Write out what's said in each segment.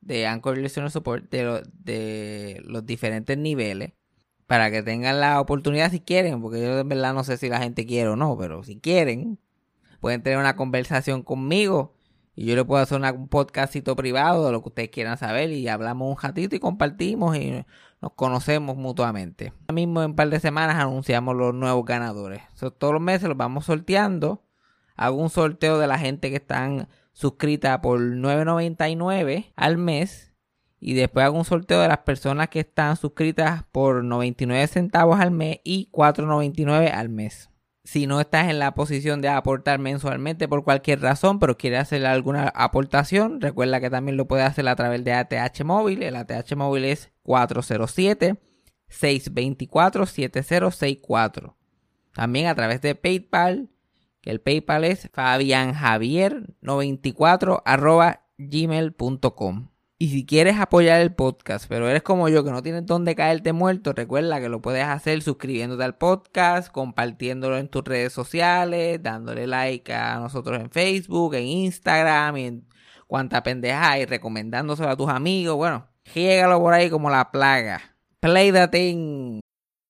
de Anchor Listener Support de, de los diferentes niveles para que tengan la oportunidad si quieren, porque yo en verdad no sé si la gente quiere o no, pero si quieren, pueden tener una conversación conmigo y yo le puedo hacer un podcastito privado de lo que ustedes quieran saber y hablamos un ratito y compartimos y nos conocemos mutuamente. Ahora mismo en un par de semanas anunciamos los nuevos ganadores. todos los meses los vamos sorteando. Hago un sorteo de la gente que están suscrita por 9.99 al mes y después hago un sorteo de las personas que están suscritas por 99 centavos al mes y 4.99 al mes. Si no estás en la posición de aportar mensualmente por cualquier razón, pero quieres hacer alguna aportación, recuerda que también lo puedes hacer a través de ATH móvil. El ATH móvil es 407 624 7064. También a través de PayPal que el PayPal es fabianjavier94 gmail.com. Y si quieres apoyar el podcast, pero eres como yo que no tienes dónde caerte muerto, recuerda que lo puedes hacer suscribiéndote al podcast, compartiéndolo en tus redes sociales, dándole like a nosotros en Facebook, en Instagram y en cuanta pendeja y recomendándoselo a tus amigos. Bueno, llégalo por ahí como la plaga. Play the thing.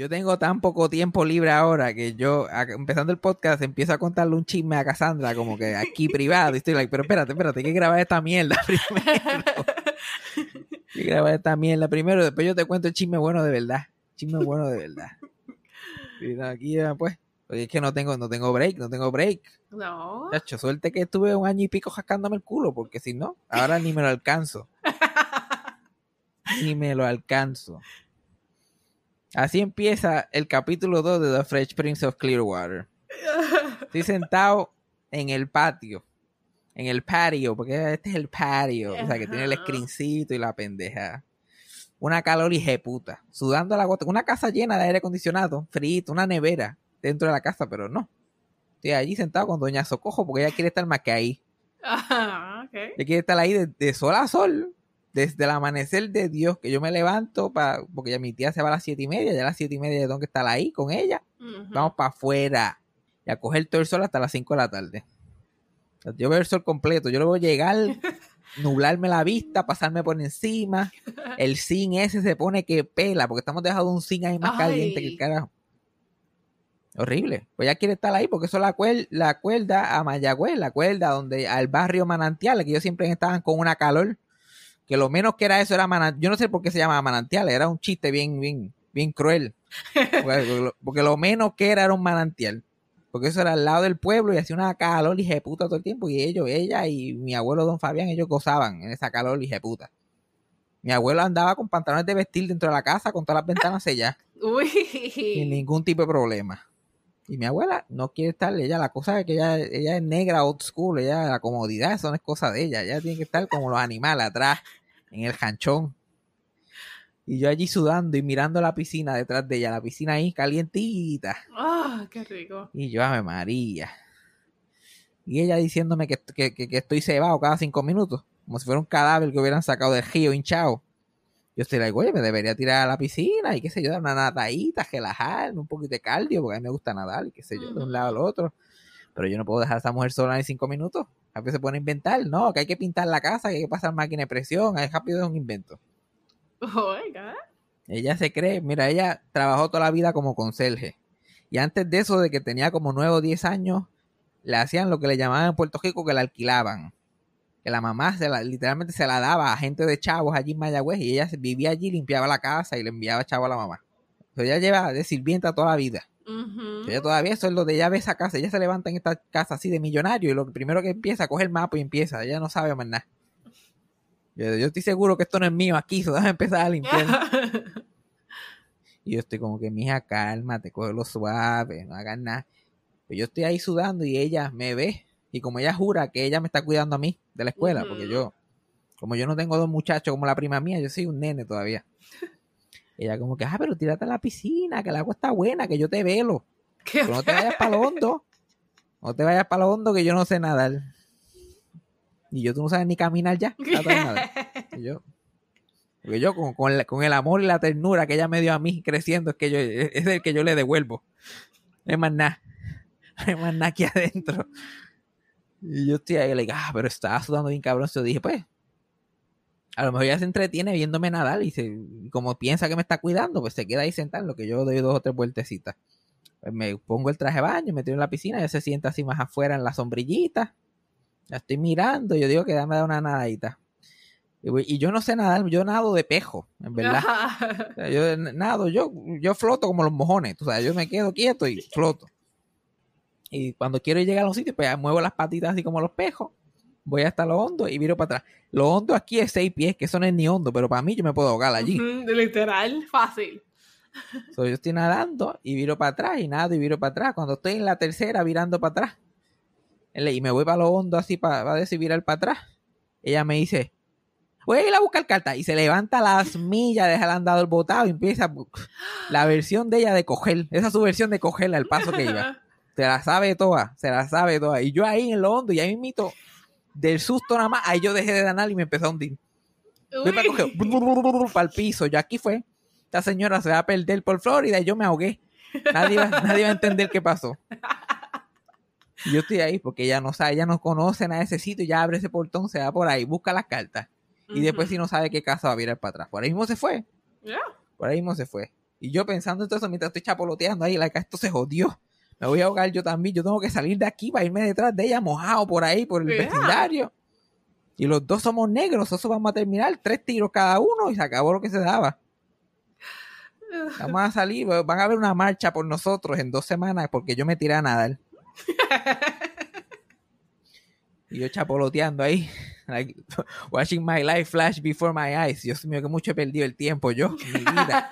Yo tengo tan poco tiempo libre ahora que yo, empezando el podcast, empiezo a contarle un chisme a Cassandra, como que aquí privado. Y estoy like, pero espérate, espérate, hay que grabar esta mierda primero. hay que grabar esta mierda primero, después yo te cuento el chisme bueno de verdad. Chisme bueno de verdad. Y aquí, pues, porque es que no tengo, no tengo break, no tengo break. No. Chacho, suerte que estuve un año y pico jascándome el culo, porque si no, ahora ni me lo alcanzo. ni me lo alcanzo. Así empieza el capítulo 2 de The Fresh Prince of Clearwater. Estoy sentado en el patio. En el patio, porque este es el patio. O sea, que tiene el screencito y la pendeja. Una calor puta. Sudando la gota. Una casa llena de aire acondicionado, frito, una nevera dentro de la casa, pero no. Estoy allí sentado con Doña Socojo porque ella quiere estar más que ahí. Ajá, ok. Ella quiere estar ahí de, de sol a sol desde el amanecer de Dios, que yo me levanto, para porque ya mi tía se va a las siete y media, ya a las siete y media tengo que estar ahí con ella. Vamos para afuera y a coger todo el sol hasta las 5 de la tarde. Yo veo el sol completo, yo luego llegar, nublarme la vista, pasarme por encima. El zinc ese se pone que pela, porque estamos dejando un zinc ahí más Ay. caliente que el carajo. Horrible. Pues ya quiere estar ahí porque eso es la, cuel- la cuerda a Mayagüez, la cuerda donde al barrio Manantial, que ellos siempre estaban con una calor, que lo menos que era eso era manantial. Yo no sé por qué se llama manantial, era un chiste bien, bien, bien cruel. Porque lo, porque lo menos que era era un manantial. Porque eso era al lado del pueblo y hacía una calor de puta todo el tiempo. Y ellos, ella y mi abuelo don Fabián, ellos gozaban en esa calor de puta. Mi abuelo andaba con pantalones de vestir dentro de la casa con todas las ventanas selladas. sin ningún tipo de problema. Y mi abuela no quiere estar, ella la cosa es que ella, ella es negra, old school, ella la comodidad, eso no es cosa de ella, ella tiene que estar como los animales atrás, en el janchón. Y yo allí sudando y mirando la piscina detrás de ella, la piscina ahí calientita. Ah, qué rico. Y yo, ave María. Y ella diciéndome que, que, que- que estoy cebado cada cinco minutos, como si fuera un cadáver que hubieran sacado del río hinchado. Yo estoy like, oye, me debería tirar a la piscina y qué sé yo, dar una nadadita, relajarme, un poquito de cardio, porque a mí me gusta nadar y qué sé yo, de un lado al otro. Pero yo no puedo dejar a esa mujer sola ni cinco minutos. A veces se pone a inventar, no, que hay que pintar la casa, que hay que pasar máquina de presión, es rápido es un invento. Oiga. Ella se cree, mira, ella trabajó toda la vida como conserje. Y antes de eso, de que tenía como 9 o 10 años, le hacían lo que le llamaban en Puerto Rico que la alquilaban. Que la mamá se la, literalmente se la daba a gente de chavos allí en Mayagüez y ella vivía allí, limpiaba la casa y le enviaba chavo a la mamá. Entonces ella lleva de sirvienta toda la vida. Ella todavía eso es lo de ella ve esa casa, ella se levanta en esta casa así de millonario y lo primero que empieza, coge el mapa y empieza, ella no sabe más nada. Yo, yo estoy seguro que esto no es mío aquí, so déjame empezar a limpiar. Y yo estoy como que, mija, cálmate, cógelo suave, no hagas nada. Pero yo estoy ahí sudando y ella me ve. Y como ella jura que ella me está cuidando a mí de la escuela, porque yo, como yo no tengo dos muchachos como la prima mía, yo soy un nene todavía. Ella como que, ah, pero tírate a la piscina, que el agua está buena, que yo te velo. Pero no te vayas para lo hondo. No te vayas para lo hondo que yo no sé nadar. Y yo tú no sabes ni caminar ya. Y yo, porque yo con, con la- con el amor y la ternura que ella me dio a mí creciendo, es que yo, es es el que yo le devuelvo. No hay más nada. No hay más nada aquí adentro. Y yo estoy ahí, like, ah, pero estaba sudando bien cabrón. Yo dije, pues, a lo mejor ella se entretiene viéndome nadar y se, como piensa que me está cuidando, pues se queda ahí sentado en lo que yo doy dos o tres vueltecitas. Pues me pongo el traje de baño, me tiro en la piscina, ella se sienta así más afuera en la sombrillita. La estoy mirando, yo digo que dame una nadadita. Y, yo no sé nadar, yo nado de pejo, en verdad. O sea, yo nado, yo, yo floto como los mojones, tú sabes, yo me quedo quieto y floto. Y cuando quiero llegar a un sitio, pues ya muevo las patitas así como los pejos, voy hasta lo hondo y viro para atrás. Lo hondo aquí es seis pies, que eso no es ni hondo, pero para mí yo me puedo ahogar allí. Literal, fácil. So, yo estoy nadando y viro para atrás y nado y viro para atrás. Cuando estoy en la tercera, virando para atrás, y me voy para lo hondo así para, para decir virar para atrás, ella me dice, voy a ir a buscar cartas. Y se levanta las millas, deja el andador botado y empieza la versión de ella de coger. Esa es su versión de cogerla al paso que iba. Se la sabe toda, se la sabe toda. Y yo ahí en lo hondo, y ahí mito del susto nada más, ahí yo dejé de nadar y me empezó a hundir. Voy para coger, para el piso. Yo aquí fue. Esta señora se va a perder por Florida y yo me ahogué. Nadie va, nadie va a entender qué pasó. Y yo estoy ahí porque ella no sabe, ella no conoce nada de ese sitio, ya abre ese portón, se va por ahí, busca las cartas. Y después si no sabe qué casa va a virar para atrás. Por ahí mismo se fue. Por ahí mismo se fue. Y yo pensando en todo eso mientras estoy chapoloteando ahí, like, esto se jodió. Me voy a ahogar yo también. Yo tengo que salir de aquí para irme detrás de ella mojado por ahí, por el Yeah. vecindario. Y los dos somos negros, eso vamos a terminar. Tres tiros cada uno y se acabó lo que se daba. Vamos a salir, van a haber una marcha por nosotros en dos semanas porque yo me tiré a nadar. y yo chapoloteando ahí, like, watching my life flash before my eyes. Dios mío, que mucho he perdido el tiempo yo, mi vida.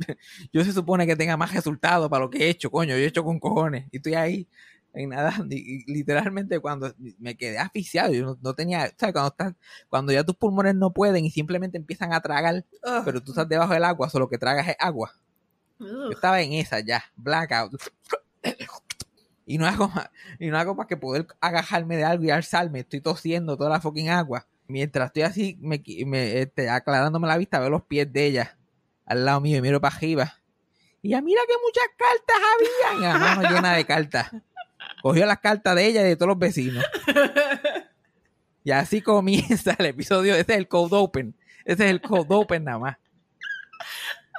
yo se supone que tenga más resultados para lo que he hecho, coño, yo he hecho con cojones. Y estoy ahí en nadando y, y literalmente cuando me quedé asfixiado, yo no, no tenía, ¿sabes? Cuando, estás, cuando ya tus pulmones no pueden y simplemente empiezan a tragar, pero tú estás debajo del agua, solo que tragas es agua. Yo estaba en esa ya, blackout. Y no hago más, y no hago más que poder agajarme de algo y alzarme. Estoy tosiendo toda la fucking agua. Mientras estoy así, me, me, este, aclarándome la vista, veo los pies de ella al lado mío y miro para arriba. Y ya mira que muchas cartas había. Y la mano llena de cartas. Cogió las cartas de ella y de todos los vecinos. Y así comienza el episodio. Ese es el code open. Ese es el code open nada más.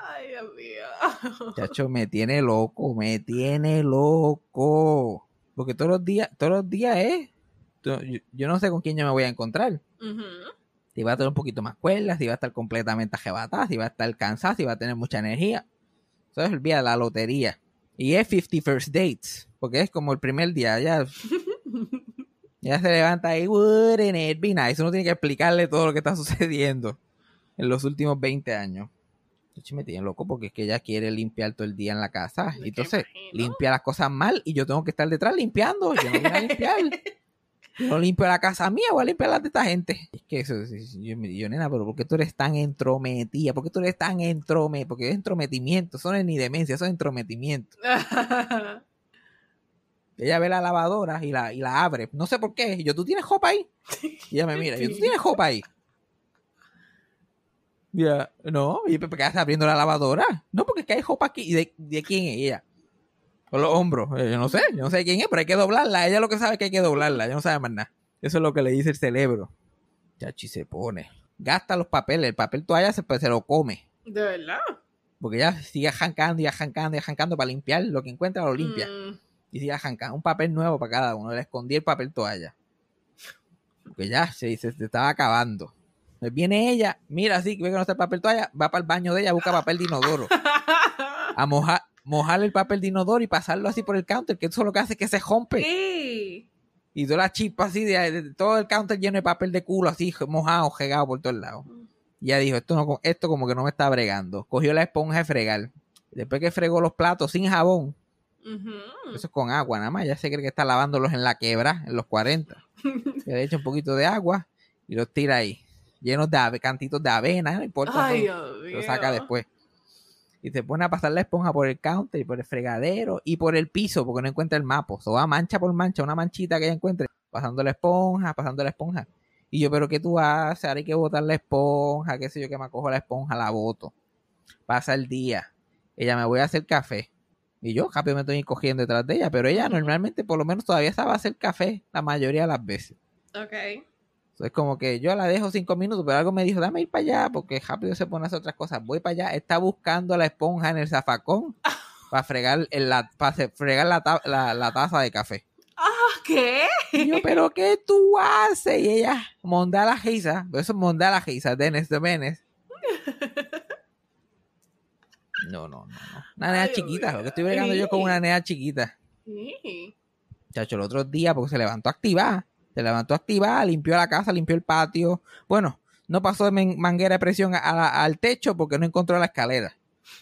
Ay, Dios mío. Chacho, me tiene loco, me tiene loco. Porque todos los días, todos los días es. Yo, yo no sé con quién yo me voy a encontrar. Si va a tener un poquito más cuerdas, si va a estar completamente ajebatada, si va a estar cansada, si va a tener mucha energía. Eso es el día de la lotería. Y es 50 first dates. Porque es como el primer día. Ya, ya se levanta ahí. Wouldn't it be nice? Uno tiene que explicarle todo lo que está sucediendo en los últimos 20 años. Chacho, me tiene loco porque es que ella quiere limpiar todo el día en la casa. Y entonces limpia las cosas mal y yo tengo que estar detrás limpiando. Yo no voy a limpiar. Yo no limpio la casa mía, voy a limpiar la de esta gente. Es que eso, es- es- yo, me- yo, nena, pero ¿por qué tú eres tan entrometida? ¿Por qué tú eres tan entrometida? Porque es entrometimiento, eso no es ni demencia, eso es entrometimiento. Ella ve la lavadora y la, y la abre. No sé por qué. Y yo, ¿tú tienes jopa ahí? Y ella me mira. Yo, ¿tú tienes jopa ahí? Ya, no, y Pepe está abriendo la lavadora. No, porque es que hay ropa aquí. ¿Y de, de quién es ella? Con los hombros. Eh, Yo no sé, yo no sé quién es, pero hay que doblarla. Ella lo que sabe es que hay que doblarla. Ella no sabe más nada. Eso es lo que le dice el cerebro. Chachi se pone. Gasta los papeles. El papel toalla se, pues, se lo come. ¿De verdad? Porque ella sigue arrancando y arrancando y arrancando para limpiar. Lo que encuentra lo limpia. Mm, Y sigue arrancando. Un papel nuevo para cada uno. Le escondí el papel toalla. Porque ya se, se, se estaba acabando. Pues viene ella, mira así, ve que no está el papel toalla, va para el baño de ella, busca papel de inodoro. A mojar, mojar el papel de inodoro y pasarlo así por el counter, que eso lo que hace es que se rompe. Y toda la chispa así, de, de- todo el counter lleno de papel de culo, así mojado, regado por todos lados. Y ella dijo, esto, no, esto como que no me está bregando. Cogió la esponja de fregar. Después que fregó los platos sin jabón, eso es con agua nada más, ya se cree que está lavándolos en la quebra, en los 40. Le echa un poquito de agua y los tira ahí, llenos de cantitos de avena, no importa. Ay, Dios lo saca después. Y se pone a pasar la esponja por el counter y por el fregadero y por el piso porque no encuentra el mapa. O va mancha por mancha, una manchita que ella encuentre, pasando la esponja, pasando la esponja. Y yo, pero ¿qué tú haces? Ahora hay que botar la esponja, qué sé yo, que me cojo la esponja, la boto. Pasa el día. Ella me voy a hacer café. Y yo rápido me estoy cogiendo detrás de ella, pero ella normalmente por lo menos todavía sabe hacer café la mayoría de las veces. Ok. Es como que yo la dejo cinco minutos, pero algo me dijo, dame ir para allá, porque rápido se pone a hacer otras cosas. Voy para allá, está buscando la esponja en el zafacón para fregar, el, la, para fregar la, ta- la, la taza de café. ¿Qué? Y yo, pero ¿qué tú haces? Y ella, monda la risa, eso es monda la risa, Dennis de Menes. No, no, no, no. Una nena Ay, chiquita, lo que estoy bregando yo con una nena chiquita. Sí. Chacho, el otro día, porque se levantó activada. Se levantó activada, limpió la casa, limpió el patio. Bueno, no pasó de manguera de presión a la- al techo porque no encontró la escalera.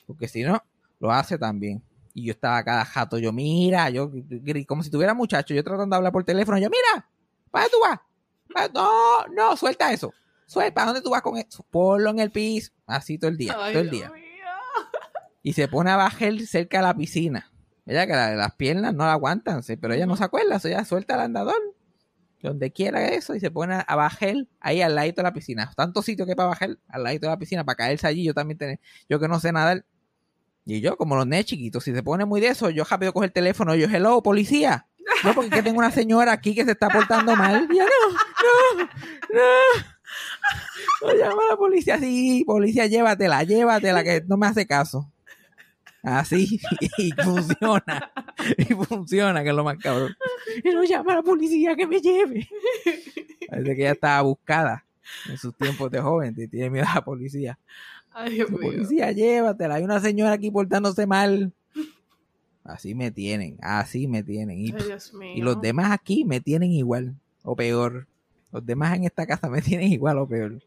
Porque si no, lo hace también. Y yo estaba cada jato, yo, mira, yo, como si tuviera muchacho, yo tratando de hablar por teléfono, yo, mira, ¿para dónde tú vas? ¿Pa- No, no, suelta eso. Suelta, ¿para dónde tú vas con eso? Ponlo en el piso. Así todo el día, Ay, todo el día y se pone a bajar cerca de la piscina. Ella que la- las piernas no la aguantan, sí, pero ella no se acuerda, so ella suelta el andador, donde quiera eso, y se pone a bajar ahí al ladito de la piscina. Tanto sitio que para bajar al ladito de la piscina, para caerse allí, yo también tengo, yo que no sé nadar. Y yo, como los nenes chiquitos, si se pone muy de eso, yo rápido cojo el teléfono, yo, hello, policía. No, porque que tengo una señora aquí que se está portando mal. Y ella, no, no, no. No llama la policía, sí, policía, llévatela, llévatela, que no me hace caso. Así, y funciona. Y funciona, que es lo más cabrón. Y no llama a la policía que me lleve. Parece que ella estaba buscada en sus tiempos de joven, y tiene miedo a la policía. Ay, Dios mío. policía, llévatela. Hay una señora aquí portándose mal. Así me tienen, así me tienen. Y, Ay, Dios mío. y los demás aquí me tienen igual o peor. Los demás en esta casa me tienen igual o peor.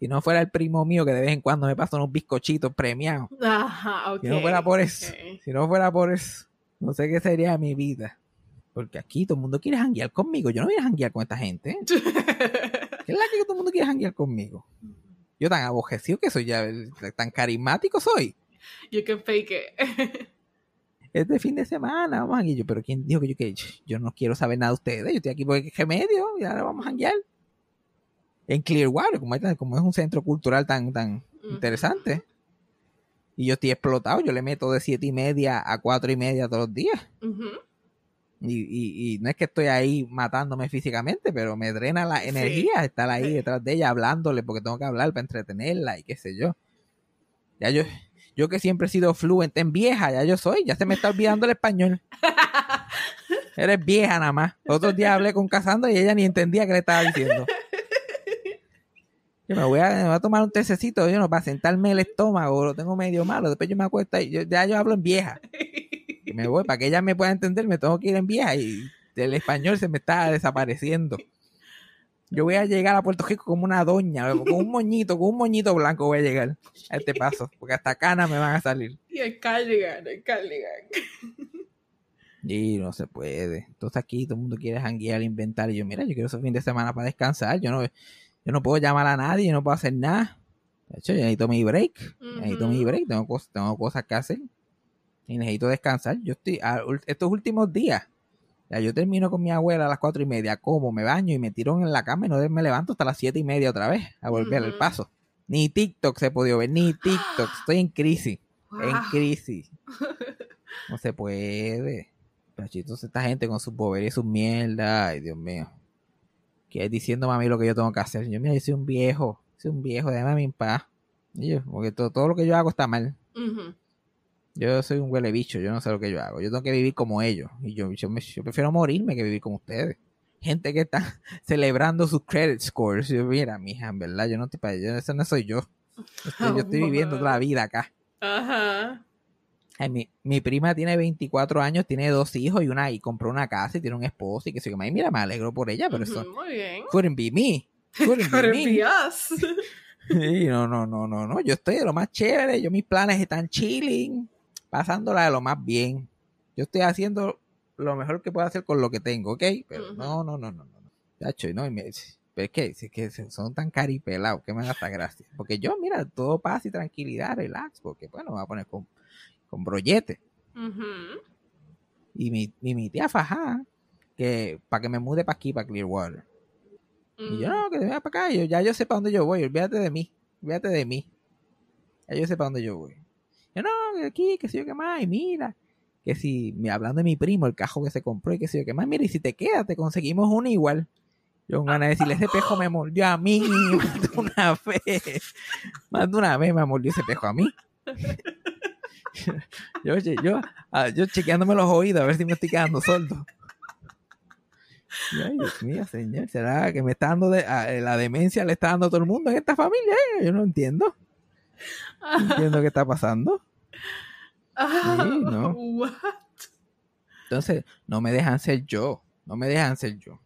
Si no fuera el primo mío que de vez en cuando me pasa unos bizcochitos premiados. Ajá. Si no fuera por eso, si no fuera por eso, no sé qué sería de mi vida. Porque aquí todo el mundo quiere janguear conmigo. Yo no voy a janguear con esta gente. ¿Qué es la que todo el mundo quiere janguear conmigo? Yo tan abojecido que soy ya, tan carismático soy. you can fake it. Este fin de semana vamos a janguear. Pero ¿quién dijo que yo que yo no quiero saber nada de ustedes? Yo estoy aquí porque qué medio y ahora vamos a janguear. En Clearwater, como, es- como es un centro cultural tan, tan interesante. Y yo estoy explotado, yo le meto de siete y media a cuatro y media todos los días. Y, y, y no es que estoy ahí matándome físicamente, pero me drena la Sí. energía estar ahí Sí. detrás de ella hablándole porque tengo que hablar para entretenerla y qué sé yo. Ya yo, yo que siempre he sido fluente en vieja, ya yo soy, ya se me está olvidando el español. Eres vieja nada más. Otros días hablé con Casandra y ella ni entendía qué le estaba diciendo. Yo me voy a, me voy a tomar un tececito, yo no, para sentarme el estómago, lo tengo medio malo, después yo me acuesto y yo, ya yo hablo en vieja. Y me voy, para que ella me pueda entender, me tengo que ir en vieja y el español se me está desapareciendo. Yo voy a llegar a Puerto Rico como una doña, con un moñito, con un moñito blanco voy a llegar a este paso, porque hasta canas me van a salir. Y el cardigan, el cardigan. Y no se puede. Entonces aquí todo el mundo quiere janguear, inventar. Y yo, mira, yo quiero ese fin de semana para descansar. Yo no, yo no puedo llamar a nadie, yo no puedo hacer nada. De hecho, yo necesito mi break. Necesito mi break. Tengo, cosas, tengo cosas que hacer. Y necesito descansar. Yo estoy, a- estos últimos días, ya yo termino con mi abuela a las cuatro y media, como, me baño y me tiro en la cama y no me levanto hasta las siete y media otra vez a volver al paso. Ni TikTok se podido ver, ni TikTok. Estoy en crisis. En crisis. No se puede. Cachitos, esta gente con sus boberías y sus mierdas. Ay, Dios mío. Que diciéndome a mí lo que yo tengo que hacer. Yo, mira, yo soy un viejo. Soy un viejo, déjame a mí en paz. Y yo, porque todo, todo lo que yo hago está mal. Yo soy un huele bicho, yo no sé lo que yo hago. Yo tengo que vivir como ellos. Y yo, yo, me- yo prefiero morirme que vivir como ustedes. Gente que está celebrando sus credit scores. Yo, mira, mija, en verdad, yo no estoy para yo, ese no soy yo. Estoy- yo estoy viviendo otra vida acá. Ajá. Ay, mi, mi prima tiene 24 años, tiene dos hijos y una y compró una casa y tiene un esposo y que se yo, mira, me alegro por ella, pero eso Ujú, Muy bien. couldn't be me. Couldn't be Couldn't me. be us. Sí, no, no, no, no, no. Yo estoy de lo más chévere. Yo mis planes están chilling, pasándola de lo más bien. Yo estoy haciendo lo mejor que puedo hacer con lo que tengo, ¿ok? Pero no, no, no, no, no. no. Chacho, no, y me- pero es que, es que son tan caripelados que me da hasta gracia. Porque yo, mira, todo paz y tranquilidad, relax, porque bueno, me voy a poner con, con brollete. Y mi, y mi tía Fajá, que para que me mude para aquí, para Clearwater. Y yo, no, que te venga para acá. Yo, ya yo sé para dónde yo voy. Olvídate de mí. Olvídate de mí. Ya yo sé para dónde yo voy. Yo, no, que aquí, que sé yo qué más. Y mira, que si, me hablando de mi primo, el cajo que se compró y que sé yo qué más. Mira, y si te quedas, te conseguimos uno igual. Yo con ganas de decirle, ese pejo me mordió a mí. Más de una vez. Más de una vez me mordió ese pejo a mí. Yo, yo, yo, ah, yo chequeándome los oídos a ver si me estoy quedando sordo. Ay, Dios mío, señor, ¿será que me está dando de, ah, eh, la demencia le está dando a todo el mundo en esta familia? eh? Yo no entiendo. No entiendo qué está pasando. Ah, Sí, ¿no? What? Entonces, no me dejan ser yo. No me dejan ser yo.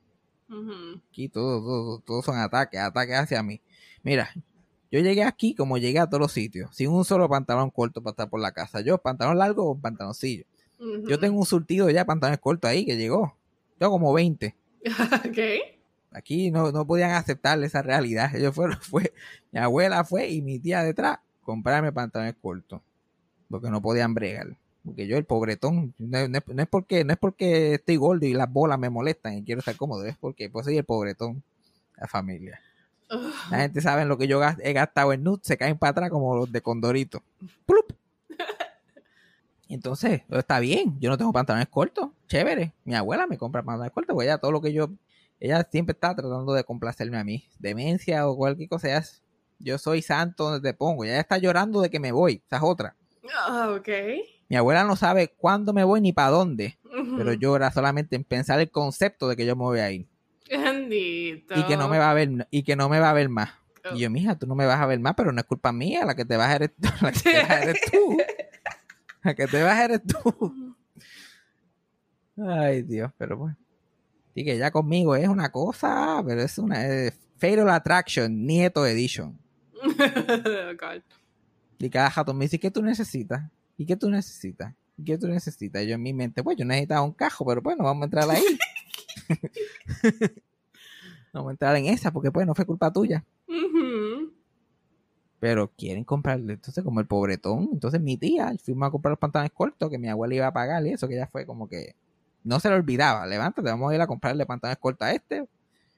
Aquí todos todo, todo son ataques, ataques hacia mí. Mira, yo llegué aquí como llegué a todos los sitios, sin un solo pantalón corto para estar por la casa. Yo, pantalón largo o pantaloncillo. Yo tengo un surtido ya de pantalones cortos ahí que llegó. Yo como 20. ok. Aquí no, no podían aceptar esa realidad. Ellos fueron, fue, mi abuela fue y mi tía detrás comprarme pantalones cortos. Porque no podían bregar. Porque yo, el pobretón, no, no es- no es porque, no es porque estoy gordo y las bolas me molestan y quiero estar cómodo, es porque pues soy el pobretón la familia. La gente sabe lo que yo he gastado en nuts, se caen para atrás como los de Condorito. ¡Plup! Entonces, está bien, yo no tengo pantalones cortos, chévere. Mi abuela me compra pantalones cortos, porque ella todo lo que yo, ella siempre está tratando de complacerme a mí. Demencia o cualquier cosa, ella es- yo soy santo donde te pongo. Ella está llorando de que me voy, esa es otra. Ah, ok. Mi abuela no sabe cuándo me voy ni para dónde, pero llora solamente en pensar el concepto de que yo me voy a ir Bendito. y que no me va a ver y que no me va a ver más. Oh. Y yo, mija, tú no me vas a ver más, pero no es culpa mía, la que te vas eres, la que te vas eres tú. La que te vas eres tú. Ay, Dios, pero bueno. Sí que ya conmigo es una cosa, pero es una eh, Fatal Attraction, Nieto Edition. Oh, God. Y cada jato me dice, ¿qué tú necesitas? ¿Y qué tú necesitas? ¿Y qué tú necesitas? Y yo en mi mente, pues yo necesitaba un cajo, pero bueno, vamos a entrar ahí. Vamos a entrar en esa, porque pues no fue culpa tuya. Pero quieren comprarle, entonces como el pobretón, entonces mi tía, fuimos a comprar los pantalones cortos que mi abuela iba a pagar y eso, que ya fue como que no se le olvidaba, levántate, vamos a ir a comprarle pantalones cortos a este,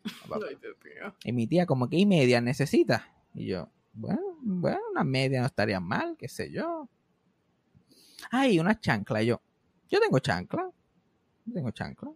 y mi tía como que y media necesita, y yo, bueno, bueno, una media no estaría mal, qué sé yo, ay, una chancla, y yo, yo tengo chancla, yo tengo chancla,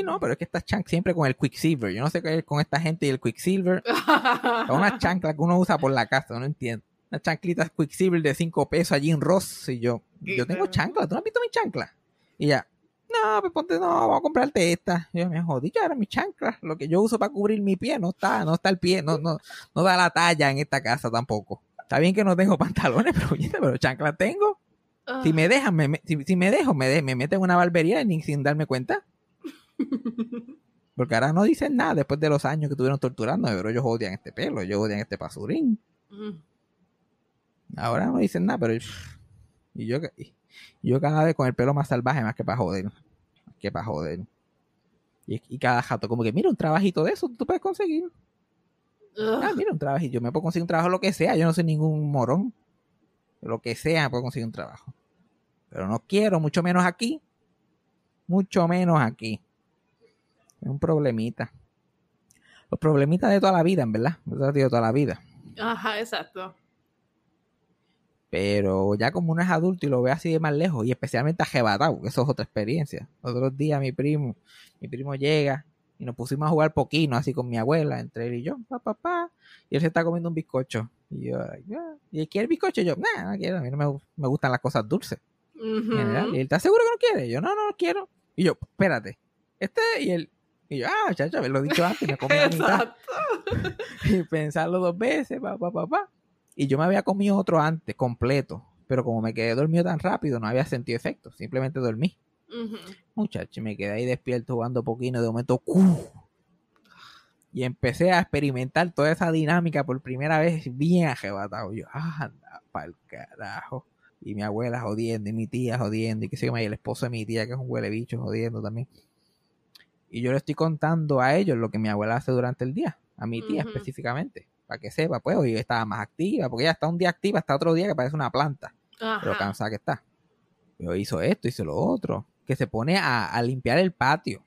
y no, pero es que estas chanclas siempre con el Quicksilver, yo no sé qué es con esta gente y el Quicksilver, son unas chanclas que uno usa por la casa, no entiendo. Unas chanclitas Quicksilver de 5 pesos allí en Ross. Y yo, yo tengo chanclas, ¿tú no has visto mi chancla? Y ella, no, pues ponte, no, vamos a comprarte esta. Y yo me jodí, ya era mi chancla. Lo que yo uso para cubrir mi pie, no está, no está el pie, no, no, no da la talla en esta casa tampoco. Está bien que no tengo pantalones, pero, pero chanclas tengo. Ah. Si me dejan, me, si, si me dejo, me, de- me meten en una barbería ni sin darme cuenta. Porque ahora no dicen nada después de los años que estuvieron torturando, pero ellos odian este pelo, ellos odian este pasurín. Mm. Ahora no dicen nada, pero y yo, y yo cada vez con el pelo más salvaje más que para joder, más que para joder. Y, y cada jato como que mira un trabajito de eso tú puedes conseguir. Ugh. Ah, mira un trabajito, yo me puedo conseguir un trabajo lo que sea, yo no soy ningún morón. Lo que sea puedo conseguir un trabajo. Pero no quiero, mucho menos aquí. Mucho menos aquí. Es un problemita. Los problemitas de toda la vida, en verdad. Sido toda la vida. Ajá, exacto. Pero ya como uno es adulto y lo ve así de más lejos, y especialmente ajebatado, que eso es otra experiencia. Otros días mi primo, mi primo llega y nos pusimos a jugar poquino así con mi abuela, entre él y yo, pa, pa, pa, y él se está comiendo un bizcocho. Y yo. ¿y quiere bizcocho? Y yo, nah, no quiero, a mí no me, me gustan las cosas dulces. Y él, ¿estás seguro que no quiere? Y yo, no, no, no quiero. Y yo, espérate, este, y él, y yo, ah, chacho, haberlo dicho antes, me comí la mitad. Y pensarlo dos veces, pa, pa, pa, pa. Y yo me había comido otro antes, completo. Pero como me quedé dormido tan rápido, no había sentido efecto. Simplemente dormí. Ujú. Muchacho, y me quedé ahí despierto jugando poquito. De momento, ¡cu! Y empecé a experimentar toda esa dinámica por primera vez bien arrebatado. Yo, ah, anda pa'l carajo. Y mi abuela jodiendo, y mi tía jodiendo, y que se llama, y el esposo de mi tía, que es un huele bicho, jodiendo también. Y yo le estoy contando a ellos lo que mi abuela hace durante el día, a mi tía específicamente, para que sepa, pues, hoy estaba más activa, porque ella está un día activa, hasta otro día que parece una planta, pero cansada que está. Yo hizo esto, hizo lo otro, que se pone a, a limpiar el patio,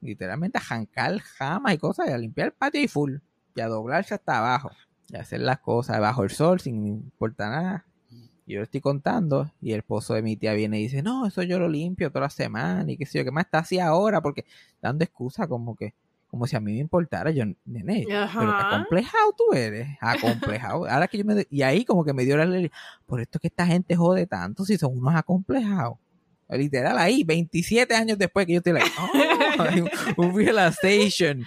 literalmente a jancar jamas y cosas, y a limpiar el patio y full, y a doblarse hasta abajo, y a hacer las cosas bajo el sol sin importar nada. Yo le estoy contando y el esposo de mi tía viene y dice, no, eso yo lo limpio toda la semana y qué sé yo, qué más está así ahora, porque dando excusa como que, como si a mí me importara, yo, nene, pero qué Ajá. acomplejado tú eres, acomplejado. Ahora que yo me, y ahí como que me dio la alegría, por esto es que esta gente jode tanto si son unos acomplejados. Literal ahí, 27 años después que yo estoy like, oh, hay un, un realization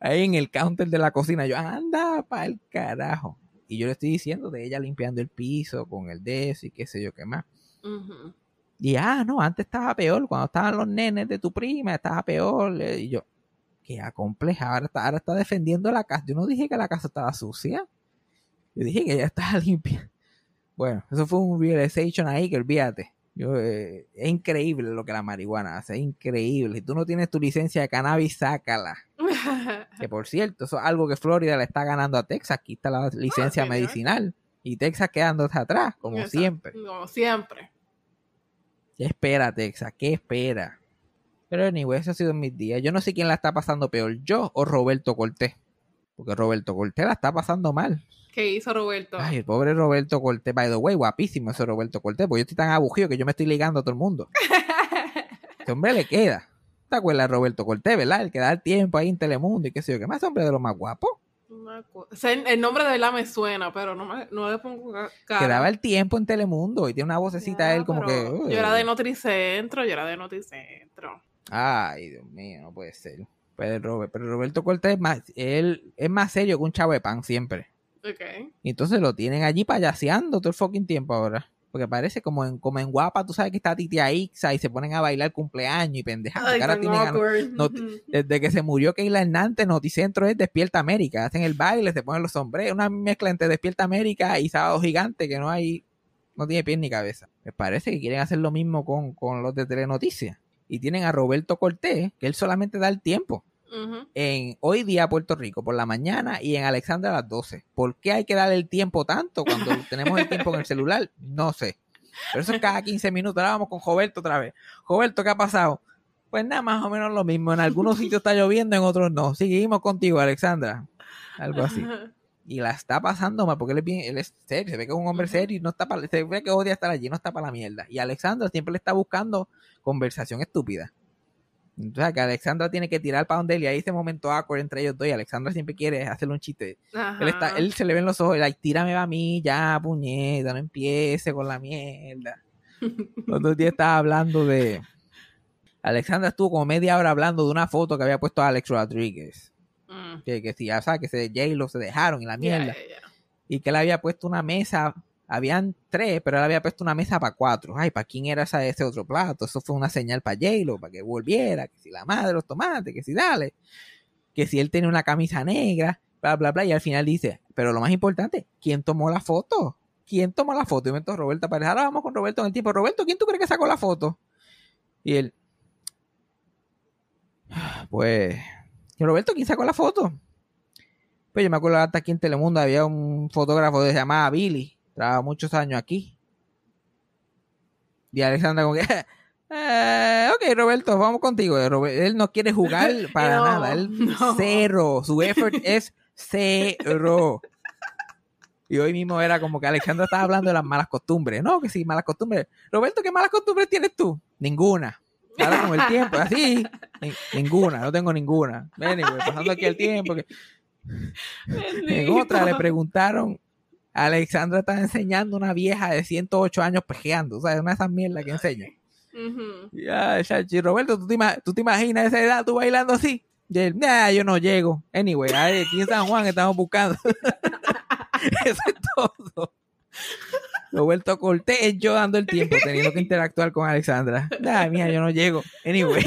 ahí en el counter de la cocina. Yo, anda pa'l carajo. Y yo le estoy diciendo de ella limpiando el piso con el de eso y qué sé yo qué más. Y ah, no, antes estaba peor. Cuando estaban los nenes de tu prima, estaba peor. Y yo, qué acompleja. Ahora está, ahora está defendiendo la casa. Yo no dije que la casa estaba sucia. Yo dije que ella estaba limpia. Bueno, eso fue un realization ahí que olvídate. Yo, eh, es increíble lo que la marihuana hace. Es increíble. Si tú no tienes tu licencia de cannabis, sácala. Que por cierto, eso es algo que Florida le está ganando a Texas. Aquí está la licencia genial. medicinal. Y Texas quedándose atrás, como Exacto. siempre. Como siempre. ¿Qué espera, Texas? ¿Qué espera? Pero anyway, eso ha sido mis días. Yo no sé quién la está pasando peor, yo o Roberto Cortés. Porque Roberto Cortés la está pasando mal. ¿Qué hizo Roberto? Ay, el pobre Roberto Cortés. By the way, guapísimo ese Roberto Cortés. Porque yo estoy tan abugido que yo me estoy ligando a todo el mundo. Ese hombre le queda. ¿Te acuerdas de Roberto Cortés, verdad? El que da el tiempo ahí en Telemundo y qué sé yo. ¿Qué más hombre de los más guapos? No me acuerdo. O sea, el, nombre de verdad me suena, pero no, me, no le pongo ca- cara. Que daba el tiempo en Telemundo y tiene una vocecita Ya, él como que. Yo era de Notricentro, yo era de Notricentro. Ay, Dios mío, no puede ser. Pero, Robert- pero Roberto Cortés es más, él es más serio que un chavo de pan siempre. Ok. Y entonces lo tienen allí payaseando todo el fucking tiempo ahora. Porque parece como en, como en guapa, tú sabes que está Titia Ixa y se ponen a bailar cumpleaños y pendejadas. Ay, tienen no- desde que se murió Keila Hernández, Noticentro es Despierta América. Hacen el baile, se ponen los sombreros, una mezcla entre Despierta América y Sábado Gigante que no hay, no tiene pie ni cabeza. Me parece que quieren hacer lo mismo con, con los de Telenoticias. Y tienen a Roberto Cortés, que él solamente da el tiempo En hoy día Puerto Rico por la mañana y en Alexandra a las 12. ¿Por qué hay que darle el tiempo tanto cuando tenemos el tiempo en el celular? No sé. Pero eso es cada 15 minutos. Ahora vamos con Roberto otra vez. Roberto, ¿qué ha pasado? Pues nada, más o menos lo mismo. En algunos sitios está lloviendo, en otros no. Seguimos contigo, Alexandra. Algo así. Y la está pasando mal porque él es, bien, él es serio. Se ve que es un hombre serio y no está para, se ve que odia estar allí, no está para la mierda. Y Alexandra siempre le está buscando conversación estúpida. Entonces, que Alexandra tiene que tirar para donde él y hay ese momento awkward entre ellos dos. Y Alexandra siempre quiere hacerle un chiste. Ajá. Él, está, él se le ven los ojos, like, tírame a mí, ya, puñeta, no empiece con la mierda. Los otros días estaba hablando de. Alexandra estuvo como media hora hablando de una foto que había puesto Alex Rodríguez. Mm. Que, que si ya sabes que se J-Lo se dejaron y la mierda. Y que él había puesto una mesa. Habían tres, pero él había puesto una mesa para cuatro. Ay, ¿para quién era esa, ese otro plato? Eso fue una señal para J-Lo, para que volviera. Que si la madre los tomates, que si dale. Que si él tenía una camisa negra, bla, bla, bla. Y al final dice, pero lo más importante, ¿quién tomó la foto? ¿Quién tomó la foto? Y me entonces Roberto aparece. Ahora vamos con Roberto en el tiempo. Roberto, ¿quién tú crees que sacó la foto? Y él, pues, ¿y Roberto, ¿quién sacó la foto? Pues yo me acuerdo hasta aquí en Telemundo había un fotógrafo que se llamaba Billy. Muchos años aquí. Y Alexandra como que... "Eh, ok, Roberto, vamos contigo. Robe- Él no quiere jugar para No, nada. Él no. cero. Su effort es cero. Y hoy mismo era como que Alexandra estaba hablando de las malas costumbres. No, que sí, malas costumbres. Roberto, ¿qué malas costumbres tienes tú? Ninguna. Ahora con el tiempo, así, ni- ninguna, no tengo ninguna. Anyway, pasando aquí el tiempo. que- En otra le preguntaron, Alexandra está enseñando una vieja de 108 años pejeando, o sea, una de esas mierdas que enseña. Ya, Roberto, ¿tú te, ima- tú te imaginas esa edad tú bailando así? Y él, nah, yo no llego. Anyway, aquí en San Juan estamos buscando. Eso es todo. Roberto Cortés, yo dando el tiempo, teniendo que interactuar con Alexandra. Nah, mija, yo no llego. Anyway,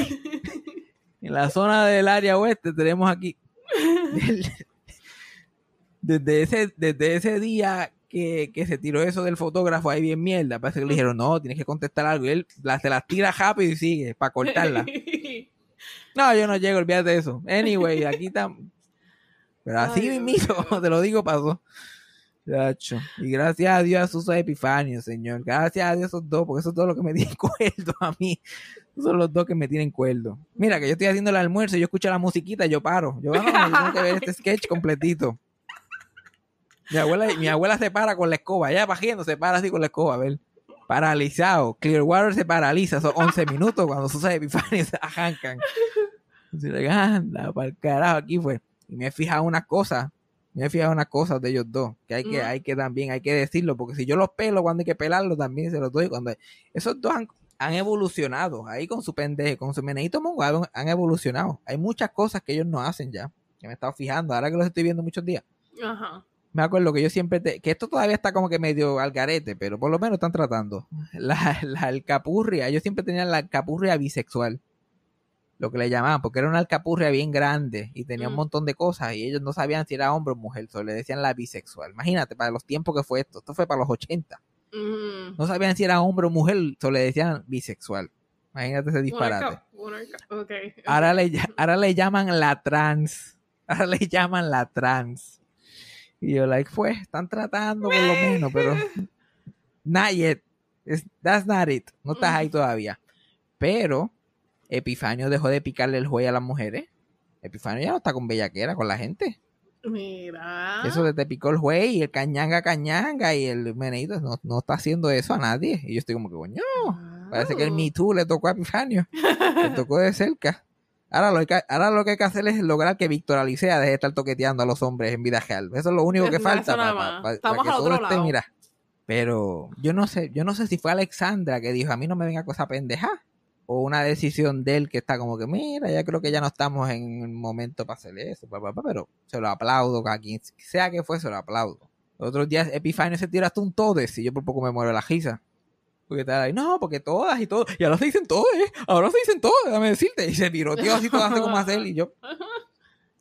en la zona del área oeste tenemos aquí. Desde ese, desde ese día que, que se tiró eso del fotógrafo ahí bien mierda, parece que le dijeron, no, tienes que contestar algo. Y él la- se las tira rápido y sigue para cortarla. No, yo no llego, olvídate de eso. Anyway, aquí está. Pero así Ay, mismo, te lo digo, pasó. Chacho. Y gracias a Dios a Susa Epifanio, señor. Gracias a Dios esos dos, porque esos dos los que me tienen cuerdo a mí. Son los dos que me tienen cuerdo. Mira, que yo estoy haciendo el almuerzo, yo escucho la musiquita, yo paro. Yo, no, yo tengo que ver este sketch completito. Mi abuela, mi abuela se para con la escoba, ya bajando, se para así con la escoba, a ver. Paralizado. Clearwater se paraliza, son 11 minutos cuando Susa Epifanio se arrancan. Así de, anda, para el carajo, aquí fue. Y me he fijado unas cosas, me he fijado unas cosas de ellos dos, que hay que, Mm. hay que también, hay que decirlo, porque si yo los pelo cuando hay que pelarlos, también se los doy. cuando Esos dos han, han evolucionado, ahí con su pendejo, con su meneito mongo, han, han evolucionado. Hay muchas cosas que ellos no hacen ya, que me he estado fijando, ahora que los estoy viendo muchos días. Ajá. Me acuerdo que yo siempre, te- que esto todavía está como que medio al garete, pero por lo menos están tratando. La, la alcapurria, ellos siempre tenían la alcapurria bisexual, lo que le llamaban, porque era una alcapurria bien grande y tenía un Mm. montón de cosas y ellos no sabían si era hombre o mujer, solo le decían la bisexual. Imagínate, para los tiempos que fue esto, esto fue para los 80. Ujú. No sabían si era hombre o mujer, solo le decían bisexual. Imagínate ese disparate. Ahora le, ahora le llaman la trans. Ahora le llaman la trans. Y yo, like, pues, están tratando por lo menos, pero. Not yet. It's- that's not it. No estás ahí todavía. Pero, Epifanio dejó de picarle el juez a las mujeres. Epifanio ya no está con bellaquera con la gente. Mira. Eso de te picó el juez y el cañanga cañanga y el meneito no, no está haciendo eso a nadie. Y yo estoy como que, coño, parece que el Me Too le tocó a Epifanio. Le tocó de cerca. Ahora lo, que, ahora lo que hay que hacer es lograr que Víctor Alicea deje de estar toqueteando a los hombres en vida real. Eso es lo único que falta para. Estamos que todo esté, mira. Pero yo no sé, yo no sé si fue Alexandra que dijo, a mí no me venga cosa pendeja. O una decisión de él que está como que, mira, ya creo que ya no estamos en el momento para hacer eso, pero se lo aplaudo a quien sea que fue, se lo aplaudo. Los otros días Epifanio se tiró hasta un todes y yo por poco me muero de la risa. Porque estaba ahí, no, porque todas y todos, y ahora se dicen todas, ¿eh? ahora se dicen todas, déjame decirte. Y se tiroteó así todas, cómo hacer. Y yo,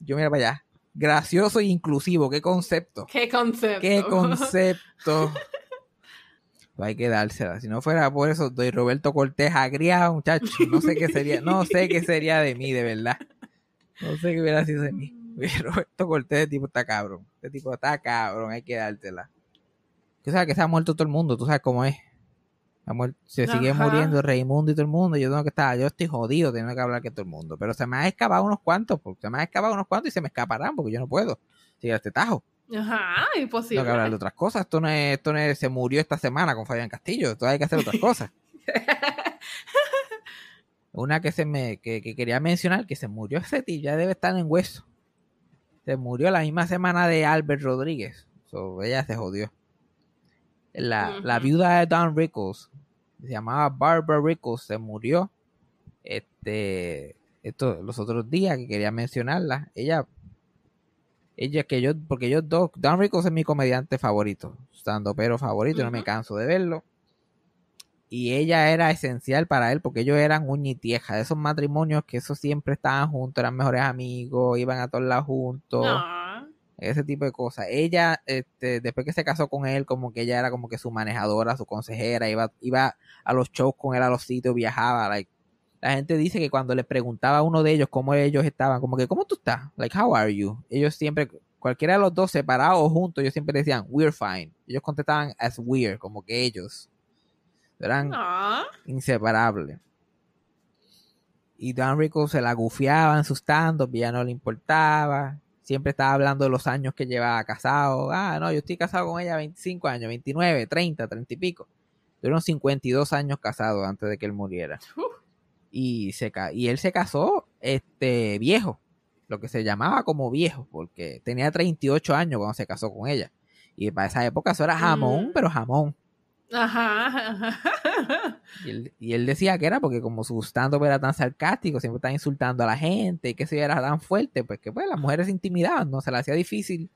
yo mira para allá. Gracioso e inclusivo, qué concepto. Qué concepto. Qué concepto. Hay que dársela. Si no fuera por eso, doy Roberto Cortés agriado, muchacho. No sé qué sería, no sé qué sería de mí, de verdad. No sé qué hubiera sido de mí. Roberto Cortés, este tipo está cabrón. Este tipo está cabrón, hay que dártela. Tú sabes que se ha muerto todo el mundo, tú sabes cómo es. Ha se sigue muriendo Raimundo y todo el mundo. Yo tengo que estar, yo estoy jodido teniendo que hablar que todo el mundo. Pero se me han escapado unos cuantos, porque se me han escapado unos cuantos y se me escaparán, porque yo no puedo. Sigue este tajo. Ajá, imposible. Tengo que hablar de otras cosas. Esto no es, esto no es- se murió esta semana con Fabián Castillo. Esto hay que hacer otras cosas. Una que se me, que, que quería mencionar, que se murió ese tío, ya debe estar en hueso. Se murió la misma semana de Albert Rodríguez. So, ella se jodió. La, la viuda de Don Rickles, se llamaba Barbara Rickles, se murió. Este, esto, los otros días que quería mencionarla. Ella ella que yo, porque yo dos, Don Rickles es mi comediante favorito, estando pero favorito, no me canso de verlo. Y ella era esencial para él porque ellos eran uña y tieja, de esos matrimonios que esos siempre estaban juntos, eran mejores amigos, iban a todos lados juntos, No. Ese tipo de cosas. Ella, este, después que se casó con él, como que ella era como que su manejadora, su consejera, iba, iba a los shows con él a los sitios, viajaba, like, la gente dice que cuando le preguntaba a uno de ellos cómo ellos estaban, como que, ¿cómo tú estás? Like, how are you? Ellos siempre, cualquiera de los dos separados o juntos, ellos siempre decían, we're fine. Ellos contestaban as we're, como que ellos eran No. inseparables. Y Don Rico se la gufiaba en sus tantos, ya no le importaba. Siempre estaba hablando de los años que llevaba casado. Ah, no, yo estoy casado con ella 25 años, 29, 30, 30 y pico. Tuvieron 52 años casados antes de que él muriera. Y, se, y él se casó este, viejo, lo que se llamaba como viejo, porque tenía 38 años cuando se casó con ella. Y para esa época eso era jamón, Mm. pero jamón. Ajá. ajá. Y él, y él decía que era porque como su stand-up era tan sarcástico, siempre estaba insultando a la gente, y que se era tan fuerte, pues que pues las mujeres se intimidaban, ¿no? Se le hacía difícil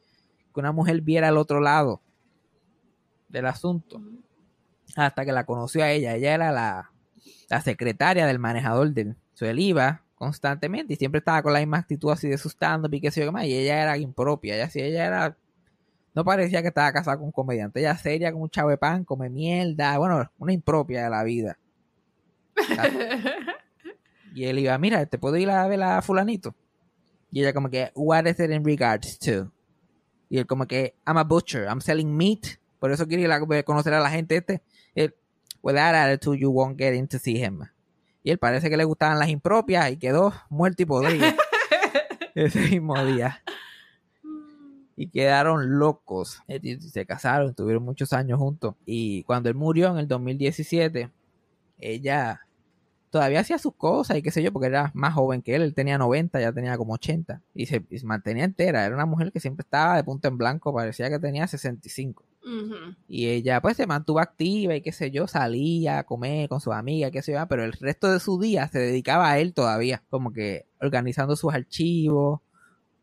que una mujer viera el otro lado del asunto. Hasta que la conoció a ella. Ella era la, la secretaria del manejador del... So, él iba constantemente y siempre estaba con la misma actitud así de su stand-up y qué sé yo qué más. Y ella era impropia. Ella sí, ella era... No parecía que estaba casada con un comediante. Ella seria como un chavo de pan, come mierda. Bueno, una impropia de la vida. Y él iba, mira, ¿te puedo ir a ver a fulanito? Y ella como que, what is it in regards to? Y él como que, I'm a butcher, I'm selling meat. Por eso quiere ir a conocer a la gente este. Él, with that attitude, you won't get in to see him. Y él parece que le gustaban las impropias y quedó muerto y podrido. Ese mismo día. Y quedaron locos. Se casaron, tuvieron muchos años juntos. Y cuando él murió en el 2017, ella todavía hacía sus cosas y qué sé yo, porque era más joven que él. Él tenía 90, ya tenía como 80. Y se, y se mantenía entera. Era una mujer que siempre estaba de punto en blanco. Parecía que tenía 65. Ujú. Y ella pues se mantuvo activa y qué sé yo, salía a comer con sus amigas, qué sé yo, pero el resto de su día se dedicaba a él todavía, como que organizando sus archivos,